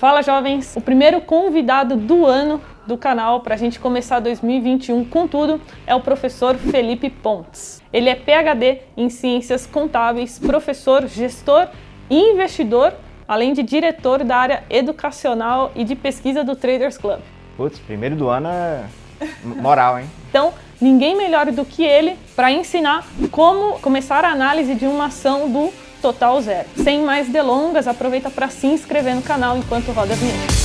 Fala jovens! O primeiro convidado do ano do canal para a gente começar 2021 com tudo é o professor Felipe Pontes. Ele é PhD em Ciências Contábeis, professor, gestor e investidor, além de diretor da área educacional e de pesquisa do Traders Club. Putz, primeiro do ano é moral, hein? Então, ninguém melhor do que ele para ensinar como começar a análise de uma ação do total zero. Sem mais delongas, aproveita para se inscrever no canal enquanto roda as vinhetas.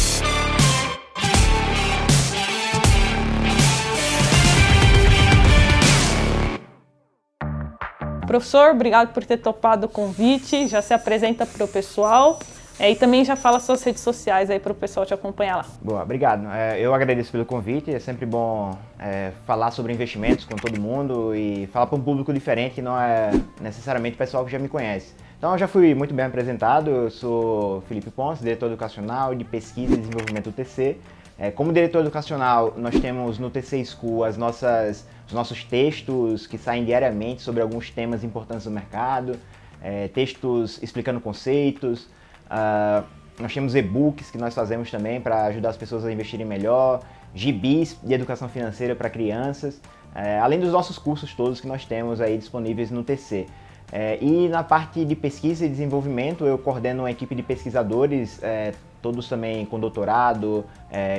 Professor, obrigado por ter topado o convite. Já se apresenta para o pessoal. É, e também já fala suas redes sociais aí para o pessoal te acompanhar lá. Boa, obrigado. É, eu agradeço pelo convite. É sempre bom é, falar sobre investimentos com todo mundo e falar para um público diferente que não é necessariamente o pessoal que já me conhece. Então eu já fui muito bem apresentado, eu sou Felipe Pontes, diretor educacional de pesquisa e desenvolvimento do TC. É, como diretor educacional, nós temos no TC School as nossas, os nossos textos que saem diariamente sobre alguns temas importantes do mercado, é, textos explicando conceitos. Uh, nós temos e-books que nós fazemos também para ajudar as pessoas a investirem melhor, gibis de educação financeira para crianças, é, além dos nossos cursos todos que nós temos aí disponíveis no TC. É, e na parte de pesquisa e desenvolvimento, eu coordeno uma equipe de pesquisadores, é, todos também com doutorado,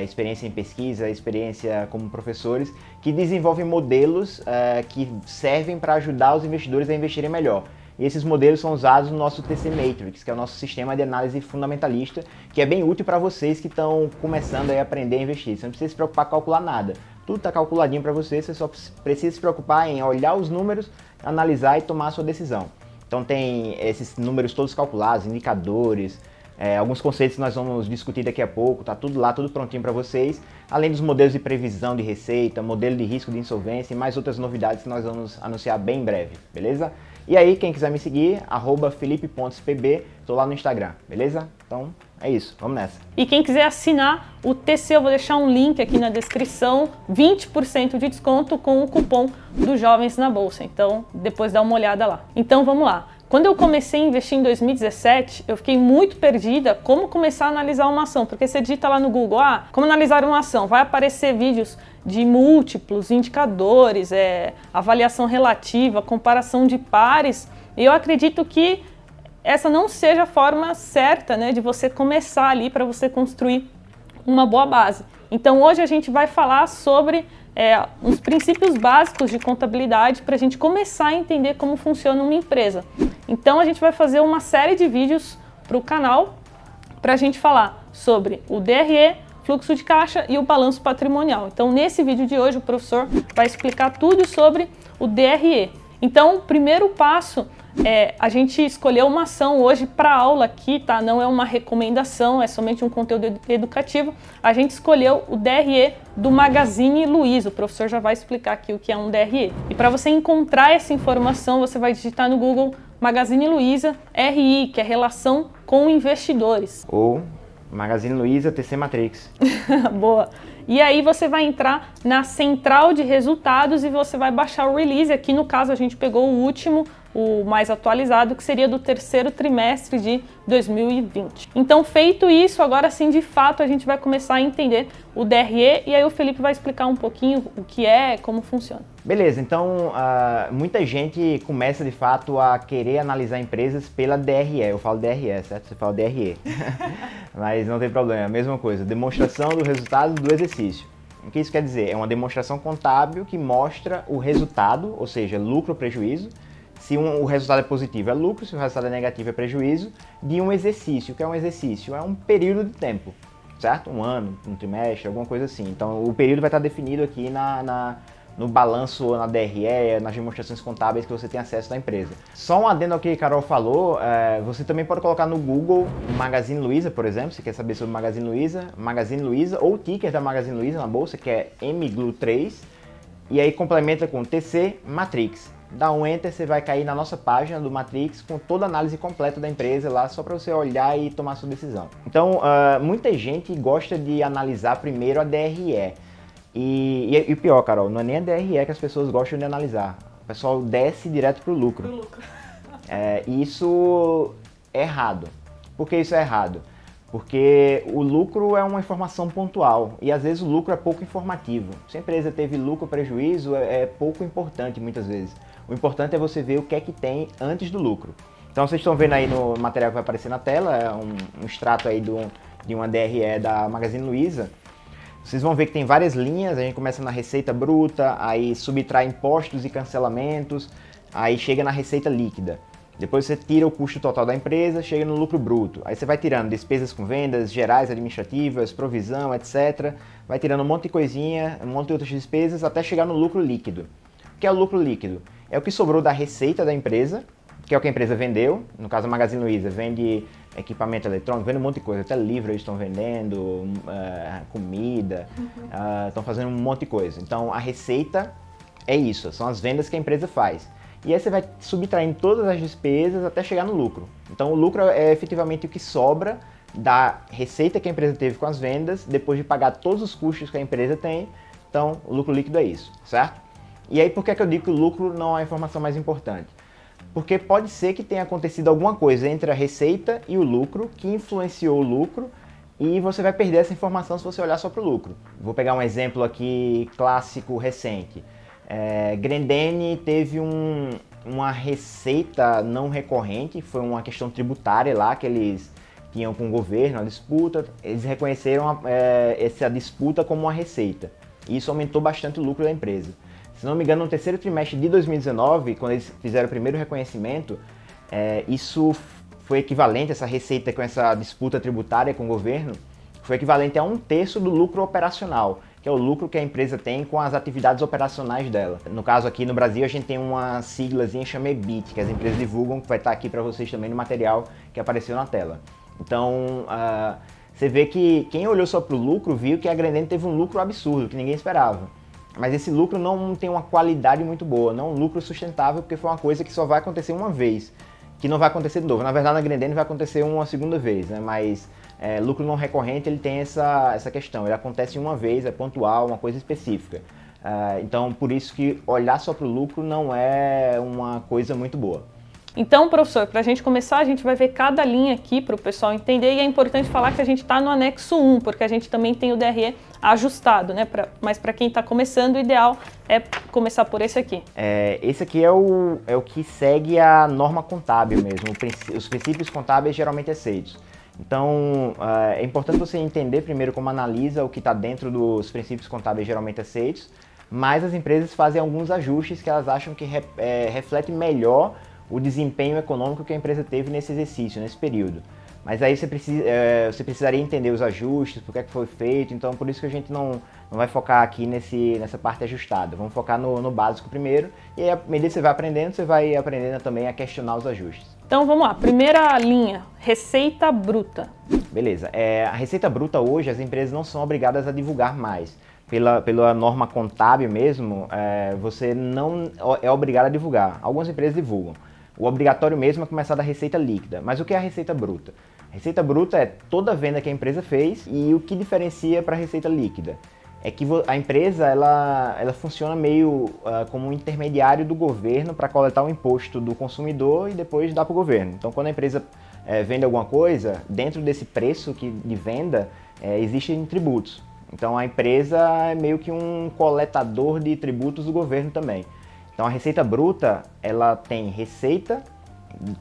experiência em pesquisa, experiência como professores, que desenvolvem modelos que servem para ajudar os investidores a investirem melhor. E esses modelos são usados no nosso TC Matrix, que é o nosso sistema de análise fundamentalista, que é bem útil para vocês que estão começando a aprender a investir. Você não precisa se preocupar com calcular nada. Tudo está calculadinho para você, você só precisa se preocupar em olhar os números, analisar e tomar a sua decisão. Então tem esses números todos calculados, indicadores, é, alguns conceitos que nós vamos discutir daqui a pouco, tá tudo lá, tudo prontinho para vocês. Além dos modelos de previsão de receita, modelo de risco de insolvência e mais outras novidades que nós vamos anunciar bem em breve, beleza? E aí, quem quiser me seguir, arroba felipe.pb, tô lá no Instagram, beleza? Então, é isso, vamos nessa. E quem quiser assinar o TC, eu vou deixar um link aqui na descrição, 20% de desconto com o cupom dos Jovens na Bolsa. Então, depois dá uma olhada lá. Então, vamos lá. Quando eu comecei a investir em 2017, eu fiquei muito perdida como começar a analisar uma ação, porque você digita lá no Google, ah, como analisar uma ação, vai aparecer vídeos de múltiplos indicadores, é, avaliação relativa, comparação de pares. E eu acredito que essa não seja a forma certa né, de você começar ali para você construir uma boa base. Então hoje a gente vai falar sobre é, uns princípios básicos de contabilidade para a gente começar a entender como funciona uma empresa. Então a gente vai fazer uma série de vídeos para o canal para a gente falar sobre o DRE, fluxo de caixa e o balanço patrimonial. Então, nesse vídeo de hoje, o professor vai explicar tudo sobre o DRE. Então, o primeiro passo é a gente escolheu uma ação hoje para aula aqui, tá? Não é uma recomendação, é somente um conteúdo educativo. A gente escolheu o DRE do Magazine Luiza. O professor já vai explicar aqui o que é um DRE. E para você encontrar essa informação, você vai digitar no Google Magazine Luiza RI, que é relação com investidores. Ou Magazine Luiza TC Matrix. Boa. E aí você vai entrar na central de resultados e você vai baixar o release. Aqui no caso a gente pegou o último, o mais atualizado, que seria do terceiro trimestre de 2020. Então, feito isso, agora sim, de fato, a gente vai começar a entender o DRE e aí o Felipe vai explicar um pouquinho o que é, como funciona. Beleza, então uh, muita gente começa de fato a querer analisar empresas pela DRE. Eu falo DRE, certo? Você fala DRE. Mas não tem problema, é a mesma coisa. Demonstração do resultado do exercício. O que isso quer dizer? É uma demonstração contábil que mostra o resultado, ou seja, lucro ou prejuízo. Se um, o resultado é positivo é lucro, se o resultado é negativo é prejuízo, de um exercício. O que é um exercício? É um período de tempo, certo? Um ano, um trimestre, alguma coisa assim. Então o período vai estar definido aqui na, na no balanço, na DRE, nas demonstrações contábeis que você tem acesso da empresa. Só um adendo ao que a Carol falou, é, você também pode colocar no Google Magazine Luiza, por exemplo, se quer saber sobre Magazine Luiza, Magazine Luiza ou ticker da Magazine Luiza na bolsa, que é MGLU3, e aí complementa com TC Matrix. Dá um enter, você vai cair na nossa página do Matrix com toda a análise completa da empresa lá, só para você olhar e tomar sua decisão. Então, uh, muita gente gosta de analisar primeiro a DRE. E, e, e, o pior, Carol, não é nem a DRE que as pessoas gostam de analisar. O pessoal desce direto pro lucro. Pro lucro. É, isso é errado. Por que isso é errado? Porque o lucro é uma informação pontual e às vezes o lucro é pouco informativo. Se a empresa teve lucro ou prejuízo, é, é pouco importante muitas vezes. O importante é você ver o que é que tem antes do lucro. Então vocês estão vendo aí no material que vai aparecer na tela, é um, um extrato aí do, de uma DRE da Magazine Luiza. Vocês vão ver que tem várias linhas, a gente começa na receita bruta, aí subtrai impostos e cancelamentos, aí chega na receita líquida. Depois você tira o custo total da empresa, chega no lucro bruto. Aí você vai tirando despesas com vendas, gerais, administrativas, provisão, etc. Vai tirando um monte de coisinha, um monte de outras despesas, até chegar no lucro líquido. O que é o lucro líquido? É o que sobrou da receita da empresa, que é o que a empresa vendeu. No caso, a Magazine Luiza vende equipamento eletrônico, vende um monte de coisa, até livros eles estão vendendo, uh, comida, uhum. uh, estão fazendo um monte de coisa. Então, a receita é isso, são as vendas que a empresa faz. E aí você vai subtraindo todas as despesas até chegar no lucro. Então o lucro é efetivamente o que sobra da receita que a empresa teve com as vendas, depois de pagar todos os custos que a empresa tem. Então o lucro líquido é isso, certo? E aí por que, é que eu digo que o lucro não é a informação mais importante? Porque pode ser que tenha acontecido alguma coisa entre a receita e o lucro que influenciou o lucro e você vai perder essa informação se você olhar só para o lucro. Vou pegar um exemplo aqui clássico recente. É, Grendene teve um, uma receita não recorrente, foi uma questão tributária lá que eles tinham com o governo, a disputa. Eles reconheceram é, essa disputa como uma receita. E isso aumentou bastante o lucro da empresa. Se não me engano, no terceiro trimestre de 2019, quando eles fizeram o primeiro reconhecimento, é, isso foi equivalente, essa receita com essa disputa tributária com o governo, foi equivalente a um terço do lucro operacional que é o lucro que a empresa tem com as atividades operacionais dela. No caso aqui no Brasil, a gente tem uma siglazinha chamada EBIT, que as empresas divulgam, que vai estar aqui para vocês também no material que apareceu na tela. Então, uh, você vê que quem olhou só para o lucro viu que a Grendene teve um lucro absurdo, que ninguém esperava. Mas esse lucro não tem uma qualidade muito boa, não um lucro sustentável, porque foi uma coisa que só vai acontecer uma vez, que não vai acontecer de novo. Na verdade, na Grendene vai acontecer uma segunda vez, né? mas é, lucro não recorrente ele tem essa, essa questão, ele acontece uma vez, é pontual, uma coisa específica. Uh, então, por isso que olhar só para o lucro não é uma coisa muito boa. Então, professor, para a gente começar, a gente vai ver cada linha aqui para o pessoal entender e é importante falar que a gente está no anexo 1, porque a gente também tem o DRE ajustado, né? Pra, mas para quem está começando, o ideal é começar por esse aqui. É, esse aqui é o, é o que segue a norma contábil mesmo, os princípios contábeis geralmente aceitos. Então, uh, é importante você entender primeiro como analisa o que está dentro dos princípios contábeis geralmente aceitos, mas as empresas fazem alguns ajustes que elas acham que re, é, refletem melhor o desempenho econômico que a empresa teve nesse exercício, nesse período. Mas aí você, precisa, é, você precisaria entender os ajustes, por que, é que foi feito, então por isso que a gente não, não vai focar aqui nesse, nessa parte ajustada. Vamos focar no, no básico primeiro, e aí, à medida que você vai aprendendo, você vai aprendendo também a questionar os ajustes. Então vamos lá, primeira linha, receita bruta. Beleza, é, a receita bruta hoje as empresas não são obrigadas a divulgar mais. Pela, pela norma contábil mesmo, é, você não é obrigado a divulgar. Algumas empresas divulgam. O obrigatório mesmo é começar da receita líquida. Mas o que é a receita bruta? Receita bruta é toda a venda que a empresa fez e o que diferencia para a receita líquida é que a empresa ela, ela funciona meio uh, como um intermediário do governo para coletar o imposto do consumidor e depois dar para o governo. Então, quando a empresa é, vende alguma coisa, dentro desse preço que, de venda é, existem tributos. Então, a empresa é meio que um coletador de tributos do governo também. Então, a receita bruta ela tem receita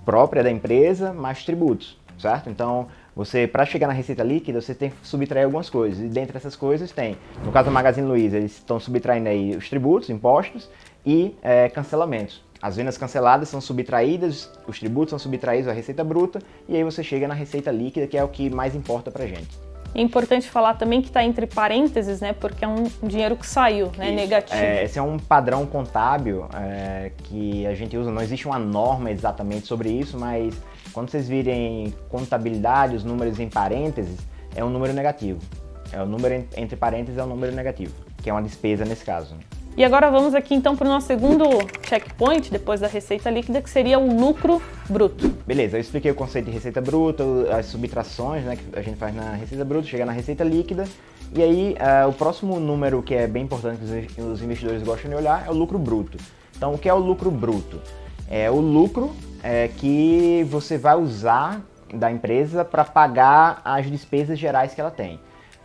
própria da empresa mais tributos, certo? Então, você, para chegar na receita líquida, você tem que subtrair algumas coisas. E dentre essas coisas tem, no caso da Magazine Luiza, eles estão subtraindo aí os tributos, impostos e é, cancelamentos. As vendas canceladas são subtraídas, os tributos são subtraídos à receita bruta e aí você chega na receita líquida, que é o que mais importa para gente. É importante falar também que está entre parênteses, né? Porque é um dinheiro que saiu, né? Isso. Negativo. É, esse é um padrão contábil é, que a gente usa. Não existe uma norma exatamente sobre isso, mas quando vocês virem contabilidade, os números em parênteses, é um número negativo. É o número entre parênteses é um número negativo, que é uma despesa nesse caso. E agora vamos aqui então para o nosso segundo checkpoint, depois da receita líquida, que seria o lucro bruto. Beleza, eu expliquei o conceito de receita bruta, as subtrações né, que a gente faz na receita bruta, chega na receita líquida. E aí, uh, o próximo número que é bem importante que os investidores gostam de olhar é o lucro bruto. Então, o que é o lucro bruto? É o lucro é, que você vai usar da empresa para pagar as despesas gerais que ela tem.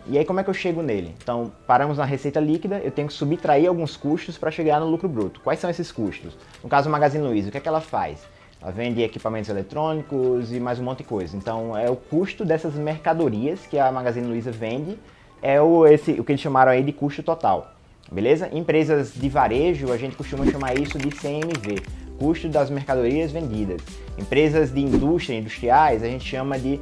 E aí como é que eu chego nele? Então, paramos na receita líquida, eu tenho que subtrair alguns custos para chegar no lucro bruto. Quais são esses custos? No caso do Magazine Luiza, o que é que ela faz? Ela vende equipamentos eletrônicos e mais um monte de coisa. Então, é o custo dessas mercadorias que a Magazine Luiza vende, é o, esse, o que eles chamaram aí de custo total. Beleza? Empresas de varejo, a gente costuma chamar isso de CMV, custo das mercadorias vendidas. Empresas de indústria, industriais, a gente chama de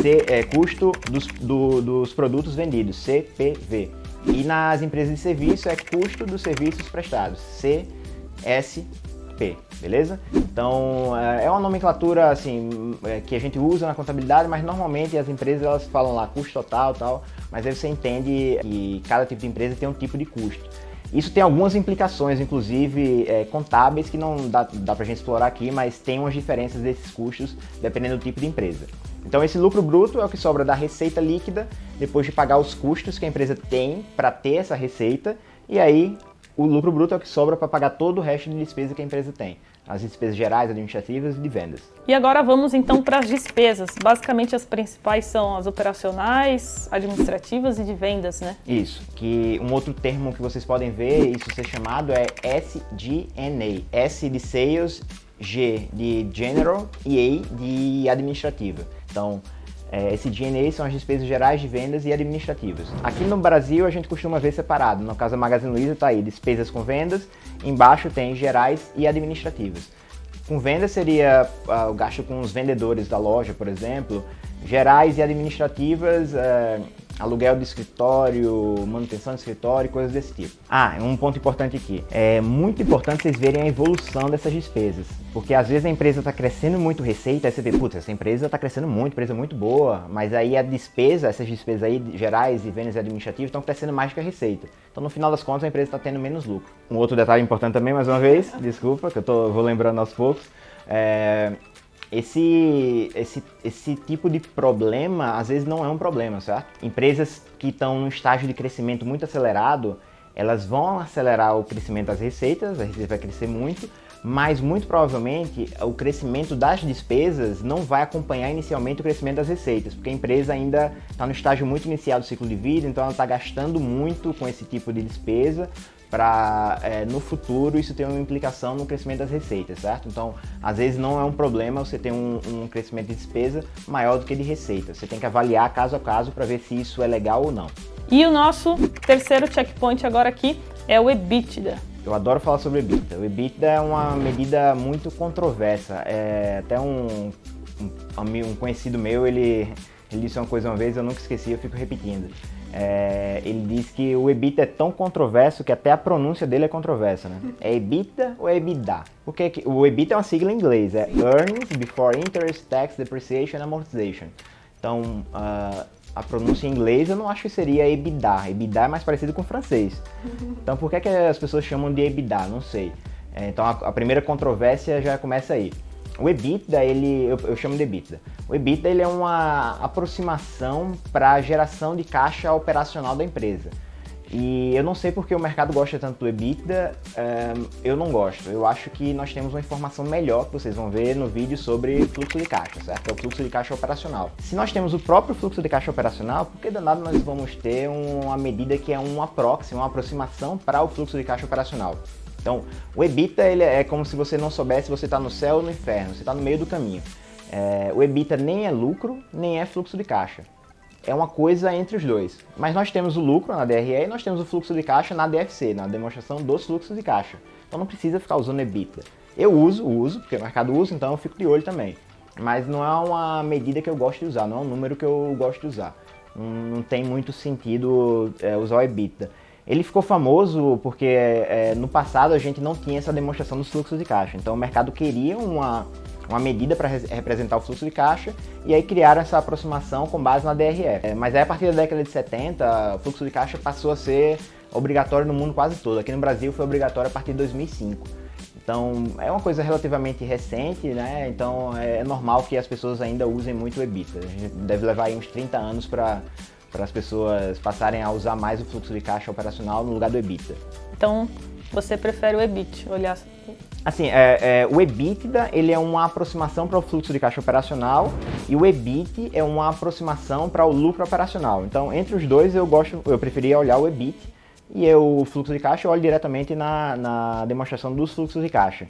C, é, custo dos, do, dos produtos vendidos, CPV. E nas empresas de serviço é custo dos serviços prestados, CSP, beleza? Então é, é uma nomenclatura assim é, que a gente usa na contabilidade, mas normalmente as empresas elas falam lá custo total tal, mas aí você entende que cada tipo de empresa tem um tipo de custo. Isso tem algumas implicações, inclusive é, contábeis, que não dá, dá para a gente explorar aqui, mas tem umas diferenças desses custos dependendo do tipo de empresa. Então, esse lucro bruto é o que sobra da receita líquida depois de pagar os custos que a empresa tem para ter essa receita, e aí o lucro bruto é o que sobra para pagar todo o resto de despesa que a empresa tem as despesas gerais, administrativas e de vendas. E agora vamos então para as despesas. Basicamente as principais são as operacionais, administrativas e de vendas, né? Isso, que um outro termo que vocês podem ver, isso ser chamado é SG&A. S de Sales, G de General e A de Administrativa. Então, é, esse G&A são as despesas gerais de vendas e administrativas. Aqui no Brasil a gente costuma ver separado. No caso da Magazine Luiza está aí despesas com vendas, embaixo tem gerais e administrativas. Com vendas seria uh, o gasto com os vendedores da loja, por exemplo. Gerais e administrativas, uh, aluguel de escritório, manutenção de escritório, coisas desse tipo. Ah, um ponto importante aqui. É muito importante vocês verem a evolução dessas despesas. Porque às vezes a empresa está crescendo muito receita, aí você vê, putz, essa empresa está crescendo muito, empresa muito boa, mas aí a despesa, essas despesas aí gerais e vendas administrativas estão crescendo mais que a receita. Então no final das contas a empresa está tendo menos lucro. Um outro detalhe importante também, mais uma vez, desculpa, que eu tô, vou lembrando aos poucos, é, esse, esse, esse tipo de problema às vezes não é um problema, certo? Empresas que estão num estágio de crescimento muito acelerado, elas vão acelerar o crescimento das receitas, a receita vai crescer muito, mas muito provavelmente o crescimento das despesas não vai acompanhar inicialmente o crescimento das receitas, porque a empresa ainda está no estágio muito inicial do ciclo de vida, então ela está gastando muito com esse tipo de despesa para é, no futuro isso ter uma implicação no crescimento das receitas, certo? Então, às vezes não é um problema você ter um, um crescimento de despesa maior do que de receita. Você tem que avaliar caso a caso para ver se isso é legal ou não. E o nosso terceiro checkpoint agora aqui é o EBITDA. Eu adoro falar sobre EBITDA. O EBITDA é uma medida muito controversa. É até um, um, um conhecido meu, ele, ele disse uma coisa uma vez, eu nunca esqueci, eu fico repetindo. É, ele diz que o EBITDA é tão controverso que até a pronúncia dele é controversa, né? É EBITDA ou é EBITDA? Porque o EBITDA é uma sigla em inglês, é Earnings Before Interest, Tax, Depreciation and Amortization. Então, uh, a pronúncia em inglês eu não acho que seria EBITDA. EBITDA é mais parecido com francês. Então, por que, que as pessoas chamam de EBITDA? Não sei. É, então, a, a primeira controvérsia já começa aí. O EBITDA, ele, eu, eu, chamo de EBITDA. O EBITDA ele é uma aproximação para a geração de caixa operacional da empresa. E eu não sei porque o mercado gosta tanto do EBITDA, um, eu não gosto. Eu acho que nós temos uma informação melhor que vocês vão ver no vídeo sobre fluxo de caixa, certo? É o fluxo de caixa operacional. Se nós temos o próprio fluxo de caixa operacional, por que danado nós vamos ter uma medida que é uma proxy, uma aproximação para o fluxo de caixa operacional? Então, o EBITDA ele é como se você não soubesse você está no céu ou no inferno, você está no meio do caminho. É, o EBITDA nem é lucro, nem é fluxo de caixa. É uma coisa entre os dois. Mas nós temos o lucro na DRE e nós temos o fluxo de caixa na DFC, na demonstração dos fluxos de caixa. Então não precisa ficar usando EBITDA. Eu uso, uso, porque o mercado usa, então eu fico de olho também. Mas não é uma medida que eu gosto de usar, não é um número que eu gosto de usar. Não, não tem muito sentido é, usar o EBITDA. Ele ficou famoso porque é, no passado a gente não tinha essa demonstração dos fluxos de caixa. Então o mercado queria uma, uma medida para representar o fluxo de caixa e aí criaram essa aproximação com base na DRE. É, mas aí a partir da década de 70, o fluxo de caixa passou a ser obrigatório no mundo quase todo. Aqui no Brasil foi obrigatório a partir de 2005. Então é uma coisa relativamente recente, né? Então é normal que as pessoas ainda usem muito o EBITDA. A gente deve levar aí uns 30 anos para para as pessoas passarem a usar mais o fluxo de caixa operacional no lugar do EBITDA. Então, você prefere o EBIT, olhar Assim, é, é, o EBITDA ele é uma aproximação para o fluxo de caixa operacional e o EBIT é uma aproximação para o lucro operacional. Então, entre os dois eu gosto, eu preferia olhar o EBIT e eu, o fluxo de caixa eu olho diretamente na, na demonstração dos fluxos de caixa.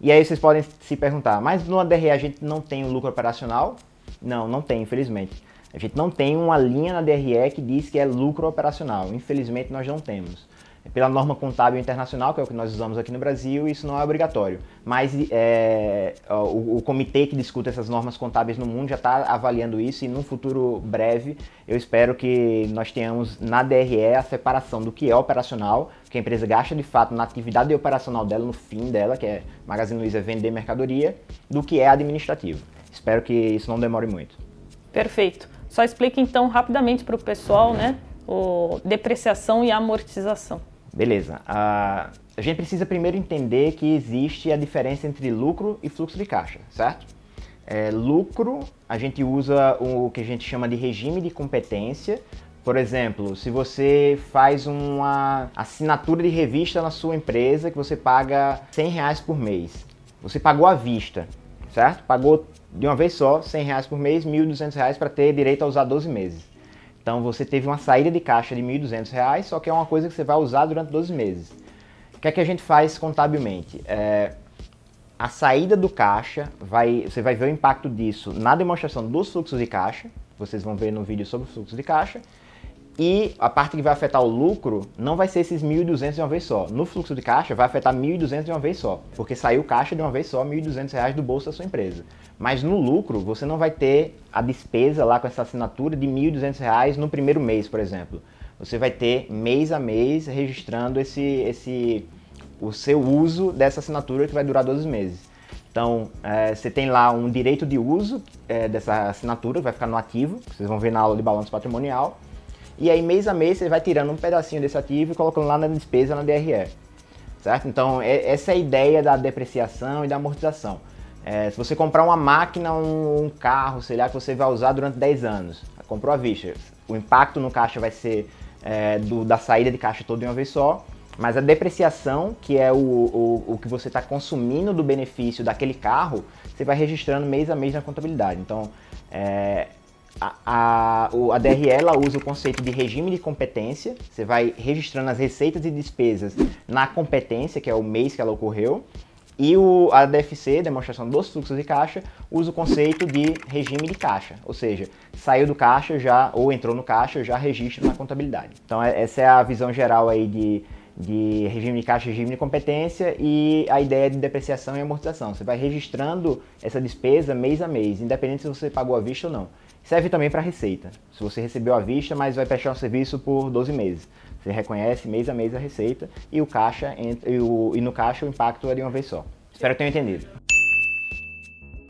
E aí vocês podem se perguntar, mas no DRE a gente não tem o lucro operacional? Não, não tem, infelizmente. A gente não tem uma linha na DRE que diz que é lucro operacional. Infelizmente nós não temos pela norma contábil internacional, que é o que nós usamos aqui no Brasil, isso não é obrigatório. Mas é, o, o, comitê que discute essas normas contábeis no mundo já está avaliando isso e num futuro breve eu espero que nós tenhamos na DRE a separação do que é operacional, que a empresa gasta de fato na atividade operacional dela, no fim dela, que é Magazine Luiza vender mercadoria, do que é administrativo. Espero que isso não demore muito. Perfeito. Só explique então rapidamente para o pessoal, né? O depreciação e amortização. Beleza. a gente precisa primeiro entender que existe a diferença entre lucro e fluxo de caixa, certo? É, lucro, a gente usa o que a gente chama de regime de competência. Por exemplo, se você faz uma assinatura de revista na sua empresa que você paga 100 reais por mês, você pagou à vista, certo? Pagou de uma vez só 100 reais por mês, 1.200 reais para ter direito a usar 12 meses. Então você teve uma saída de caixa de R$ 1.200, só que é uma coisa que você vai usar durante 12 meses. O que é que a gente faz contabilmente? É, a saída do caixa, vai, você vai ver o impacto disso na demonstração dos fluxos de caixa, vocês vão ver no vídeo sobre fluxo de caixa, e a parte que vai afetar o lucro não vai ser esses 1.200 de uma vez só. No fluxo de caixa vai afetar 1.200 de uma vez só, porque saiu caixa de uma vez só, 1.200 reais do bolso da sua empresa. Mas no lucro você não vai ter a despesa lá com essa assinatura de 1.200 reais no primeiro mês, por exemplo. Você vai ter mês a mês registrando esse, esse, o seu uso dessa assinatura que vai durar 12 meses. Então, é, você tem lá um direito de uso é, dessa assinatura, vai ficar no ativo, vocês vão ver na aula de balanço patrimonial. E aí, mês a mês, você vai tirando um pedacinho desse ativo e colocando lá na despesa na DRE. Certo? Então, é, essa é a ideia da depreciação e da amortização. É, se você comprar uma máquina, um, um, carro, sei lá, que você vai usar durante 10 anos, comprou à vista, o impacto no caixa vai ser é, do, da saída de caixa toda de uma vez só, mas a depreciação, que é o, o, o que você está consumindo do benefício daquele carro, você vai registrando mês a mês na contabilidade. Então, é, a, a, a DRE ela usa o conceito de regime de competência, você vai registrando as receitas e despesas na competência, que é o mês que ela ocorreu, e o, a DFC, demonstração dos fluxos de caixa, usa o conceito de regime de caixa, ou seja, saiu do caixa já ou entrou no caixa, já registra na contabilidade. Então é, essa é a visão geral aí de, de regime de caixa, regime de competência e a ideia de depreciação e amortização. Você vai registrando essa despesa mês a mês, independente se você pagou à vista ou não. Serve também para receita. Se você recebeu à vista, mas vai prestar um serviço por 12 meses. Você reconhece mês a mês a receita e o caixa e, o, e no caixa o impacto é de uma vez só. Espero que tenham entendido.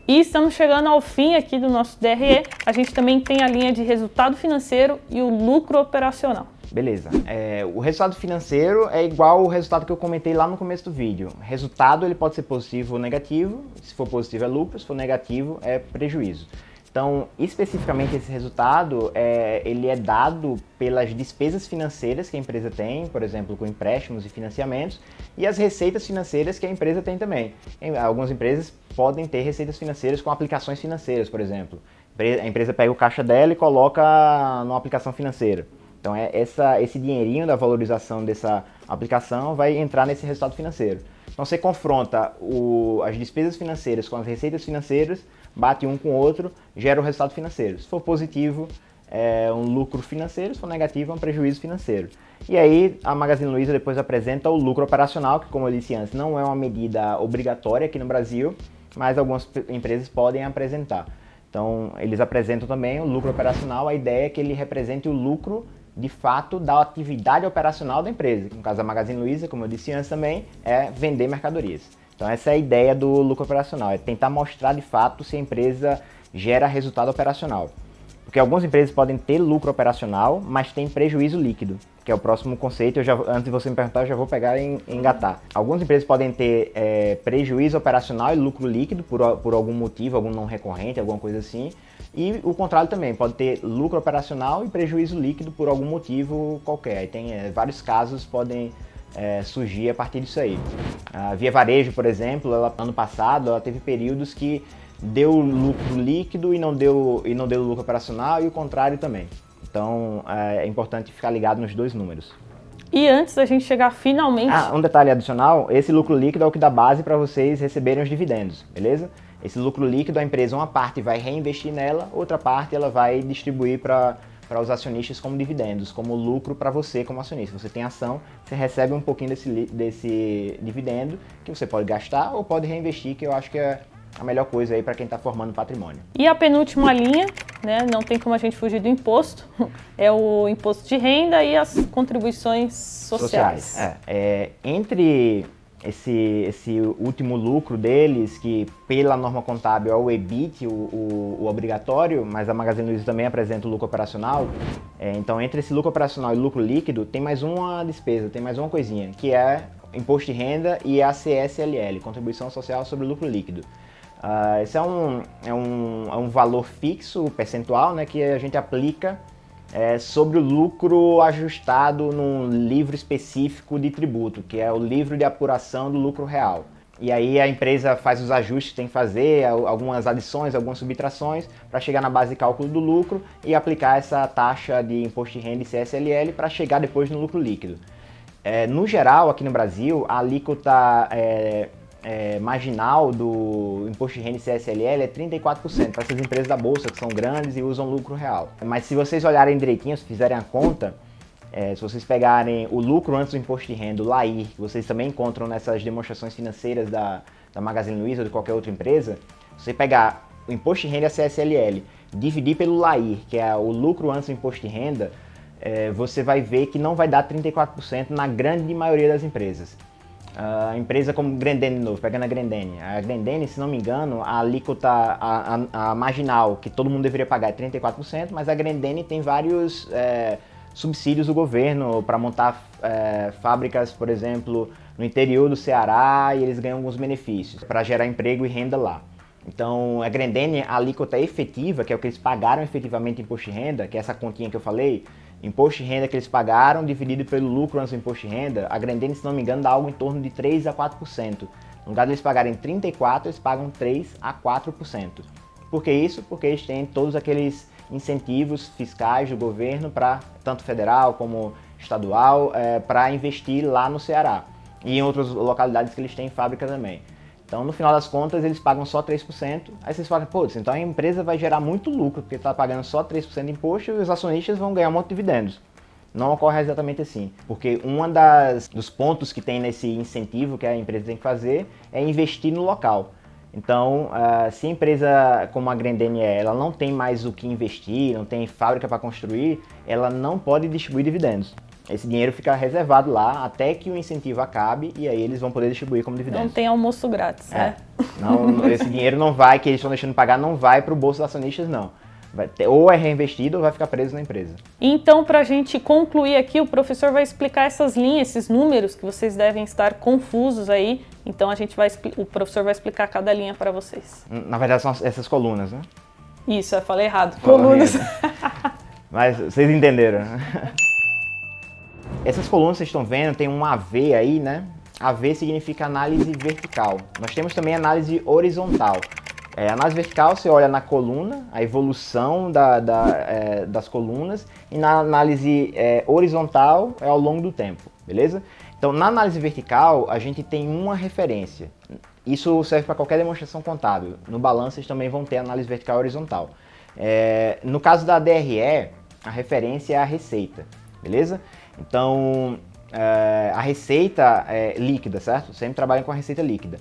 E estamos chegando ao fim aqui do nosso DRE. A gente também tem a linha de resultado financeiro e o lucro operacional. Beleza. É, o resultado financeiro é igual ao resultado que eu comentei lá no começo do vídeo. Resultado ele pode ser positivo ou negativo. Se for positivo é lucro, se for negativo é prejuízo. Então, especificamente esse resultado, é, ele é dado pelas despesas financeiras que a empresa tem, por exemplo, com empréstimos e financiamentos, e as receitas financeiras que a empresa tem também. Algumas empresas podem ter receitas financeiras com aplicações financeiras, por exemplo. A empresa pega o caixa dela e coloca numa aplicação financeira. Então, é essa, esse dinheirinho da valorização dessa aplicação vai entrar nesse resultado financeiro. Então, você confronta o, as despesas financeiras com as receitas financeiras, bate um com o outro, gera o um resultado financeiro. Se for positivo, é um lucro financeiro, se for negativo, é um prejuízo financeiro. E aí a Magazine Luiza depois apresenta o lucro operacional, que como eu disse antes, não é uma medida obrigatória aqui no Brasil, mas algumas empresas podem apresentar. Então eles apresentam também o lucro operacional, a ideia é que ele represente o lucro de fato da atividade operacional da empresa. No caso da Magazine Luiza, como eu disse antes também, é vender mercadorias. Então essa é a ideia do lucro operacional, é tentar mostrar de fato se a empresa gera resultado operacional. Porque algumas empresas podem ter lucro operacional, mas tem prejuízo líquido, que é o próximo conceito. Eu já, antes de você me perguntar, eu já vou pegar e engatar. Algumas empresas podem ter é, prejuízo operacional e lucro líquido por, por algum motivo, algum não recorrente, alguma coisa assim. E o contrário também, pode ter lucro operacional e prejuízo líquido por algum motivo qualquer. Tem é, vários casos podem é, surgir a partir disso aí. A Via Varejo, por exemplo, ela, ano passado, ela teve períodos que deu lucro líquido e não deu, e não deu lucro operacional e o contrário também. Então é importante ficar ligado nos dois números. E antes da gente chegar finalmente. Ah, um detalhe adicional: esse lucro líquido é o que dá base para vocês receberem os dividendos, beleza? Esse lucro líquido, a empresa, uma parte vai reinvestir nela, outra parte ela vai distribuir para para os acionistas como dividendos, como lucro para você como acionista. Você tem ação, você recebe um pouquinho desse, desse dividendo que você pode gastar ou pode reinvestir, que eu acho que é a melhor coisa aí para quem está formando patrimônio. E a penúltima linha, né, não tem como a gente fugir do imposto, é o imposto de renda e as contribuições sociais. sociais. É, é, entre esse, esse último lucro deles, que pela norma contábil é o EBIT, o, o, o obrigatório, mas a Magazine Luiza também apresenta o lucro operacional. É, então, entre esse lucro operacional e lucro líquido, tem mais uma despesa, tem mais uma coisinha, que é imposto de renda e a CSLL, Contribuição Social sobre Lucro Líquido. Uh, esse é um, é, um, é um valor fixo, percentual, né, que a gente aplica é, sobre o lucro ajustado num livro específico de tributo, que é o livro de apuração do lucro real. E aí a empresa faz os ajustes que tem que fazer, algumas adições, algumas subtrações, para chegar na base de cálculo do lucro e aplicar essa taxa de imposto de renda e CSLL para chegar depois no lucro líquido. É, no geral, aqui no Brasil, a alíquota é, é, marginal do imposto de renda CSLL é 34% para essas empresas da bolsa que são grandes e usam lucro real. Mas se vocês olharem direitinho, se fizerem a conta, é, se vocês pegarem o lucro antes do imposto de renda, o LAIR, que vocês também encontram nessas demonstrações financeiras da, da Magazine Luiza ou de qualquer outra empresa, se você pegar o imposto de renda CSLL, dividir pelo LAIR, que é o lucro antes do imposto de renda, é, você vai ver que não vai dar 34% na grande maioria das empresas. A empresa como Grendene novo, pegando a Grendene. A Grendene, se não me engano, a alíquota, a, a, a, marginal que todo mundo deveria pagar é 34%, mas a Grendene tem vários é, subsídios do governo para montar é, fábricas, por exemplo, no interior do Ceará e eles ganham alguns benefícios para gerar emprego e renda lá. Então, a Grendene, a alíquota efetiva, que é o que eles pagaram efetivamente em imposto de renda, que é essa continha que eu falei, imposto de renda que eles pagaram dividido pelo lucro antes do imposto de renda, a Grendene, se não me engano, dá algo em torno de 3 a 4%. No lugar de eles pagarem 34%, eles pagam 3 a 4%. Por que isso? Porque eles têm todos aqueles incentivos fiscais do governo para tanto federal como estadual é, para investir lá no Ceará e em outras localidades que eles têm fábrica também. Então, no final das contas, eles pagam só 3%. Aí vocês falam, pô, então a empresa vai gerar muito lucro, porque está pagando só 3% de imposto e os acionistas vão ganhar um monte de dividendos. Não ocorre exatamente assim, porque um dos pontos que tem nesse incentivo que a empresa tem que fazer é investir no local. Então, uh, se a empresa como a Grendene é, ela não tem mais o que investir, não tem fábrica para construir, ela não pode distribuir dividendos esse dinheiro fica reservado lá até que o incentivo acabe e aí eles vão poder distribuir como dividendo. Não tem almoço grátis, é. né? Não, esse dinheiro não vai, que eles estão deixando de pagar, não vai para o bolso dos acionistas, não. Ter, ou é reinvestido ou vai ficar preso na empresa. Então, para a gente concluir aqui, o professor vai explicar essas linhas, esses números que vocês devem estar confusos aí. Então, a gente vai, o professor vai explicar cada linha para vocês. Na verdade, são essas colunas, né? Isso, eu falei errado. Colunas. Mas vocês entenderam. Essas colunas vocês estão vendo tem um AV aí, né? AV significa análise vertical. Nós temos também análise horizontal. É, análise vertical você olha na coluna, a evolução da, da, é, das colunas, e na análise é, horizontal é ao longo do tempo, beleza? Então, na análise vertical, a gente tem uma referência. Isso serve para qualquer demonstração contábil. No balanço, vocês também vão ter análise vertical e horizontal. É, no caso da DRE, a referência é a receita, beleza? Então, é, a receita é líquida, certo? Sempre trabalham com a receita líquida.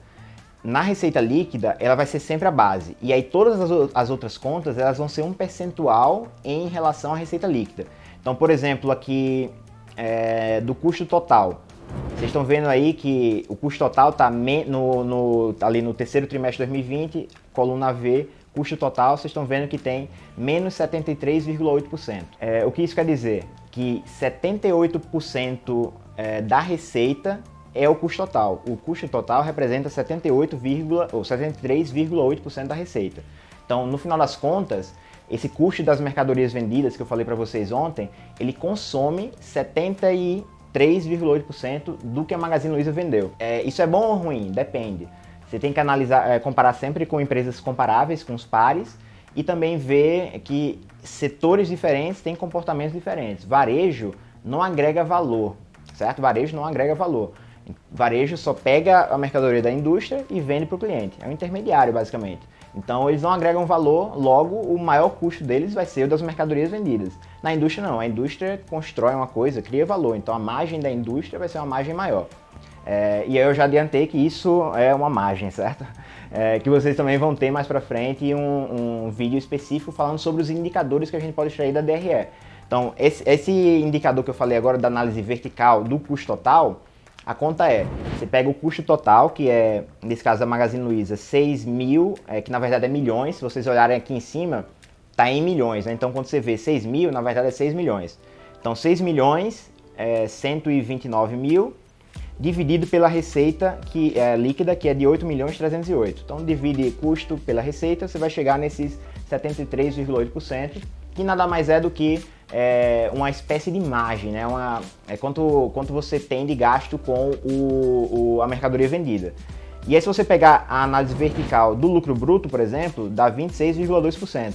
Na receita líquida, ela vai ser sempre a base. E aí todas as, as outras contas, elas vão ser um percentual em relação à receita líquida. Então, por exemplo, aqui é, do custo total. Vocês estão vendo aí que o custo total está no, no, ali no terceiro trimestre de 2020, coluna V, custo total, vocês estão vendo que tem menos 73,8%. É, o que isso quer dizer? Que 78% é, da receita é o custo total. O custo total representa 78, ou 73,8% da receita. Então, no final das contas, esse custo das mercadorias vendidas que eu falei para vocês ontem, ele consome 70 e 3,8% do que a Magazine Luiza vendeu. É, isso é bom ou ruim? Depende. Você tem que analisar, é, comparar sempre com empresas comparáveis, com os pares, e também ver que setores diferentes têm comportamentos diferentes. Varejo não agrega valor, certo? Varejo não agrega valor. Varejo só pega a mercadoria da indústria e vende para o cliente. É um intermediário, basicamente. Então eles não agregam valor, logo o maior custo deles vai ser o das mercadorias vendidas. Na indústria não, a indústria constrói uma coisa, cria valor, então a margem da indústria vai ser uma margem maior. É, e aí eu já adiantei que isso é uma margem, certo? É, que vocês também vão ter mais para frente um, um, vídeo específico falando sobre os indicadores que a gente pode extrair da DRE. Então, esse, esse indicador que eu falei agora da análise vertical do custo total, a conta é, você pega o custo total, que é, nesse caso da Magazine Luiza, 6 mil, é, que na verdade é milhões, se vocês olharem aqui em cima, tá em milhões, né? Então quando você vê 6 mil, na verdade é 6 milhões. Então 6 milhões é 129 mil, dividido pela receita que é líquida, que é de 8 milhões 308. Então divide custo pela receita, você vai chegar nesses 73,8%, que nada mais é do que é, uma espécie de margem, né? Uma, é quanto, quanto você tem de gasto com o, o, a mercadoria vendida. E aí se você pegar a análise vertical do lucro bruto, por exemplo, dá 26,2%,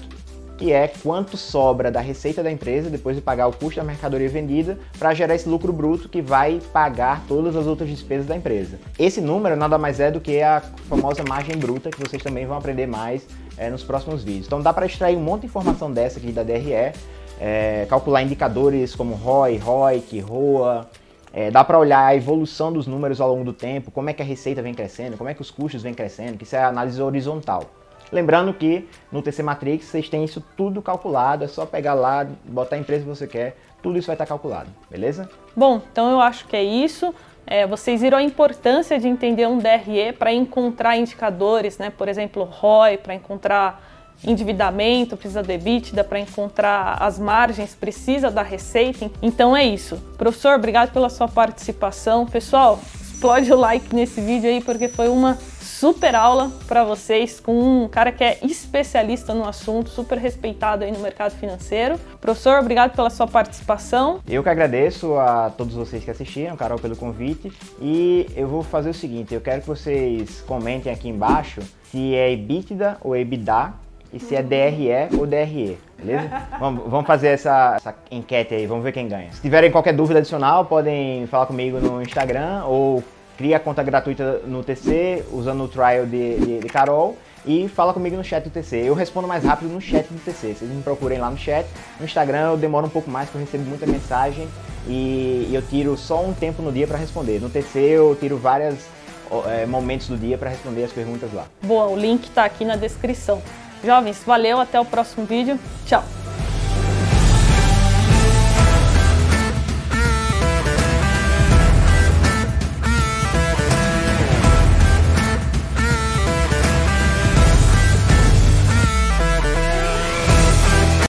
que é quanto sobra da receita da empresa depois de pagar o custo da mercadoria vendida para gerar esse lucro bruto que vai pagar todas as outras despesas da empresa. Esse número nada mais é do que a famosa margem bruta que vocês também vão aprender mais é, nos próximos vídeos. Então dá para extrair um monte de informação dessa aqui da DRE é, calcular indicadores como ROI, ROIC, ROA, é, dá para olhar a evolução dos números ao longo do tempo, como é que a receita vem crescendo, como é que os custos vêm crescendo, que isso é análise horizontal. Lembrando que no TC Matrix vocês têm isso tudo calculado, é só pegar lá, botar a empresa que você quer, tudo isso vai estar calculado, beleza? Bom, então eu acho que é isso. É, vocês viram a importância de entender um DRE para encontrar indicadores, né? por exemplo, ROI, para encontrar endividamento, precisa de EBITDA para encontrar as margens, precisa da receita. Então é isso. Professor, obrigado pela sua participação. Pessoal, explode o like nesse vídeo aí porque foi uma super aula para vocês com um cara que é especialista no assunto, super respeitado aí no mercado financeiro. Professor, obrigado pela sua participação. Eu que agradeço a todos vocês que assistiram, Carol, pelo convite. E eu vou fazer o seguinte, eu quero que vocês comentem aqui embaixo se é EBITDA ou EBITDA e se é DRE ou DRE, beleza? vamos, vamos fazer essa, essa, enquete aí, vamos ver quem ganha. Se tiverem qualquer dúvida adicional, podem falar comigo no Instagram ou cria a conta gratuita no TC usando o trial de, de, de Carol e fala comigo no chat do TC. Eu respondo mais rápido no chat do TC. Vocês me procurem lá no chat. No Instagram eu demoro um pouco mais porque eu recebo muita mensagem e eu tiro só um tempo no dia para responder. No TC eu tiro vários é, momentos do dia para responder as perguntas lá. Boa, o link está aqui na descrição. Jovens, valeu, até o próximo vídeo. Tchau!